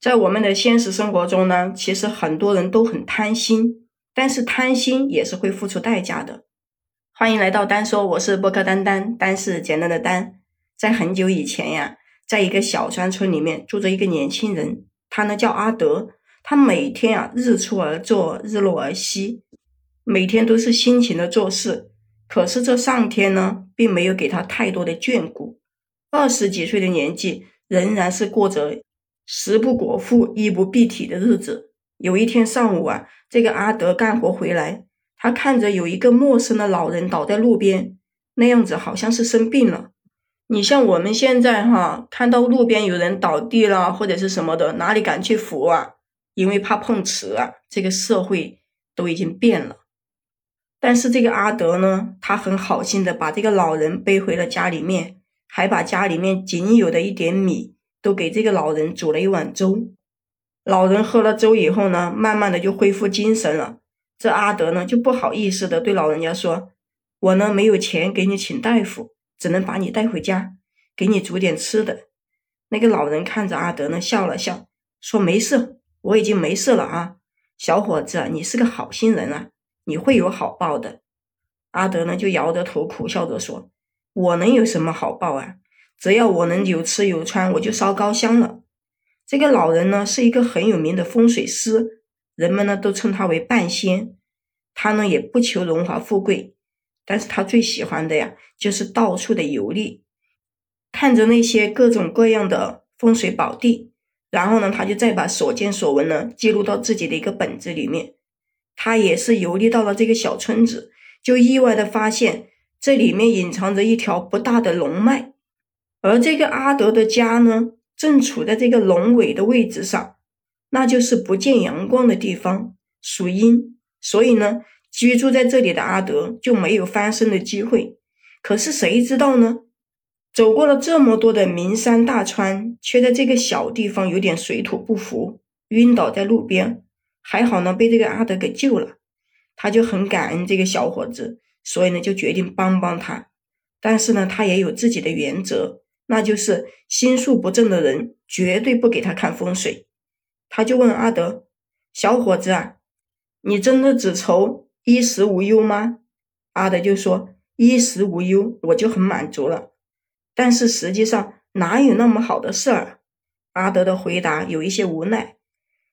在我们的现实生活中呢，其实很多人都很贪心，但是贪心也是会付出代价的。欢迎来到单说，我是播客丹丹，丹是简单的丹。在很久以前呀，在一个小山村里面住着一个年轻人，他呢叫阿德，他每天啊日出而作，日落而息，每天都是辛勤的做事。可是这上天呢，并没有给他太多的眷顾，二十几岁的年纪，仍然是过着。食不果腹、衣不蔽体的日子。有一天上午啊，这个阿德干活回来，他看着有一个陌生的老人倒在路边，那样子好像是生病了。你像我们现在哈，看到路边有人倒地了或者是什么的，哪里敢去扶啊？因为怕碰瓷啊。这个社会都已经变了。但是这个阿德呢，他很好心的把这个老人背回了家里面，还把家里面仅有的一点米。都给这个老人煮了一碗粥，老人喝了粥以后呢，慢慢的就恢复精神了。这阿德呢就不好意思的对老人家说：“我呢没有钱给你请大夫，只能把你带回家，给你煮点吃的。”那个老人看着阿德呢笑了笑，说：“没事，我已经没事了啊，小伙子，你是个好心人啊，你会有好报的。”阿德呢就摇着头苦笑着说：“我能有什么好报啊？”只要我能有吃有穿，我就烧高香了。这个老人呢，是一个很有名的风水师，人们呢都称他为半仙。他呢也不求荣华富贵，但是他最喜欢的呀，就是到处的游历，看着那些各种各样的风水宝地，然后呢，他就再把所见所闻呢记录到自己的一个本子里面。他也是游历到了这个小村子，就意外的发现这里面隐藏着一条不大的龙脉。而这个阿德的家呢，正处在这个龙尾的位置上，那就是不见阳光的地方，属阴，所以呢，居住在这里的阿德就没有翻身的机会。可是谁知道呢？走过了这么多的名山大川，却在这个小地方有点水土不服，晕倒在路边。还好呢，被这个阿德给救了，他就很感恩这个小伙子，所以呢，就决定帮帮他。但是呢，他也有自己的原则。那就是心术不正的人，绝对不给他看风水。他就问阿德：“小伙子啊，你真的只愁衣食无忧吗？”阿德就说：“衣食无忧，我就很满足了。但是实际上哪有那么好的事儿？”阿德的回答有一些无奈。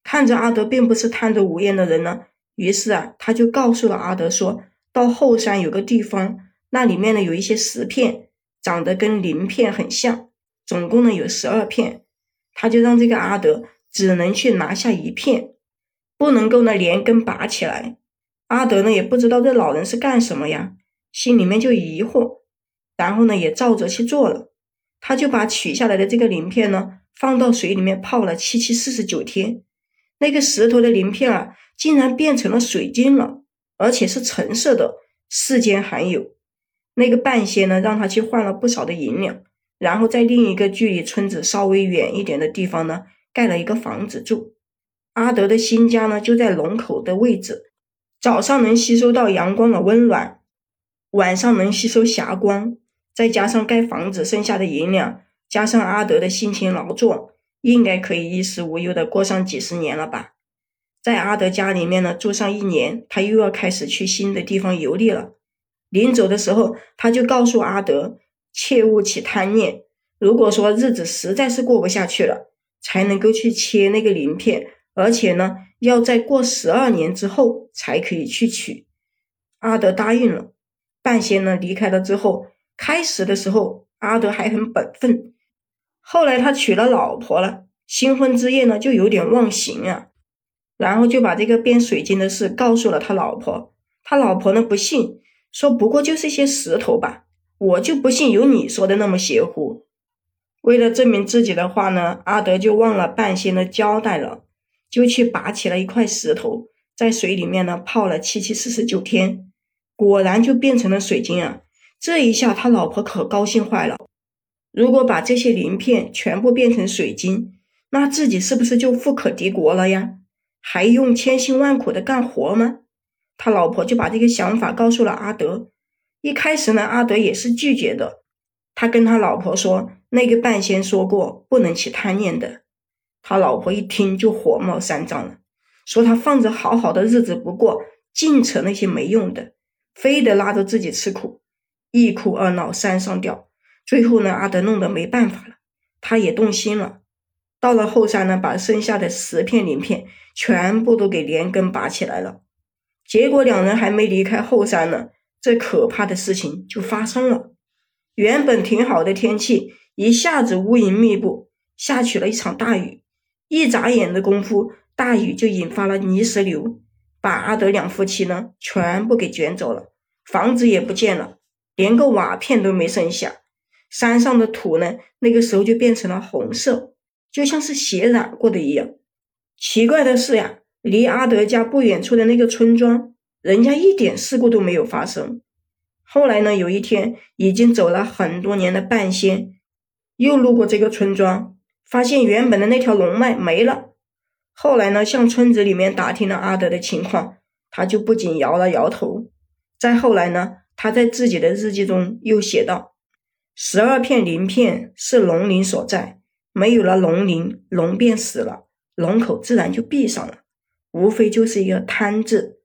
看着阿德并不是贪得无厌的人呢，于是啊，他就告诉了阿德说：“到后山有个地方，那里面呢有一些石片。”长得跟鳞片很像，总共呢有十二片，他就让这个阿德只能去拿下一片，不能够呢连根拔起来。阿德呢也不知道这老人是干什么呀，心里面就疑惑，然后呢也照着去做了。他就把取下来的这个鳞片呢放到水里面泡了七七四十九天，那个石头的鳞片啊竟然变成了水晶了，而且是橙色的，世间罕有。那个半仙呢，让他去换了不少的银两，然后在另一个距离村子稍微远一点的地方呢，盖了一个房子住。阿德的新家呢，就在龙口的位置，早上能吸收到阳光的温暖，晚上能吸收霞光，再加上盖房子剩下的银两，加上阿德的辛勤劳作，应该可以衣食无忧的过上几十年了吧。在阿德家里面呢，住上一年，他又要开始去新的地方游历了。临走的时候，他就告诉阿德，切勿起贪念。如果说日子实在是过不下去了，才能够去切那个鳞片，而且呢，要在过十二年之后才可以去取。阿德答应了。半仙呢离开了之后，开始的时候阿德还很本分，后来他娶了老婆了，新婚之夜呢就有点忘形啊，然后就把这个变水晶的事告诉了他老婆，他老婆呢不信。说不过就是些石头吧，我就不信有你说的那么邪乎。为了证明自己的话呢，阿德就忘了半仙的交代了，就去拔起了一块石头，在水里面呢泡了七七四十九天，果然就变成了水晶啊！这一下他老婆可高兴坏了。如果把这些鳞片全部变成水晶，那自己是不是就富可敌国了呀？还用千辛万苦的干活吗？他老婆就把这个想法告诉了阿德。一开始呢，阿德也是拒绝的。他跟他老婆说：“那个半仙说过，不能起贪念的。”他老婆一听就火冒三丈了，说他放着好好的日子不过，净扯那些没用的，非得拉着自己吃苦，一哭二闹三上吊。最后呢，阿德弄得没办法了，他也动心了。到了后山呢，把剩下的十片鳞片全部都给连根拔起来了。结果两人还没离开后山呢，这可怕的事情就发生了。原本挺好的天气，一下子乌云密布，下起了一场大雨。一眨眼的功夫，大雨就引发了泥石流，把阿德两夫妻呢全部给卷走了，房子也不见了，连个瓦片都没剩下。山上的土呢，那个时候就变成了红色，就像是血染过的一样。奇怪的是呀，离阿德家不远处的那个村庄，人家一点事故都没有发生。后来呢，有一天，已经走了很多年的半仙又路过这个村庄。发现原本的那条龙脉没了。后来呢，向村子里面打听了阿德的情况，他就不仅摇了摇头。再后来呢，他在自己的日记中又写道：“十二片鳞片是龙鳞所在，没有了龙鳞，龙便死了，龙口自然就闭上了，无非就是一个贪字。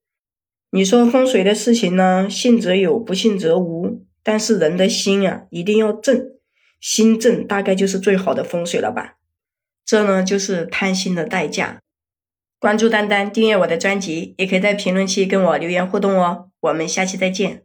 你说风水的事情呢，信则有，不信则无。但是人的心啊，一定要正。”心正大概就是最好的风水了吧？这呢就是贪心的代价。关注丹丹，订阅我的专辑，也可以在评论区跟我留言互动哦。我们下期再见。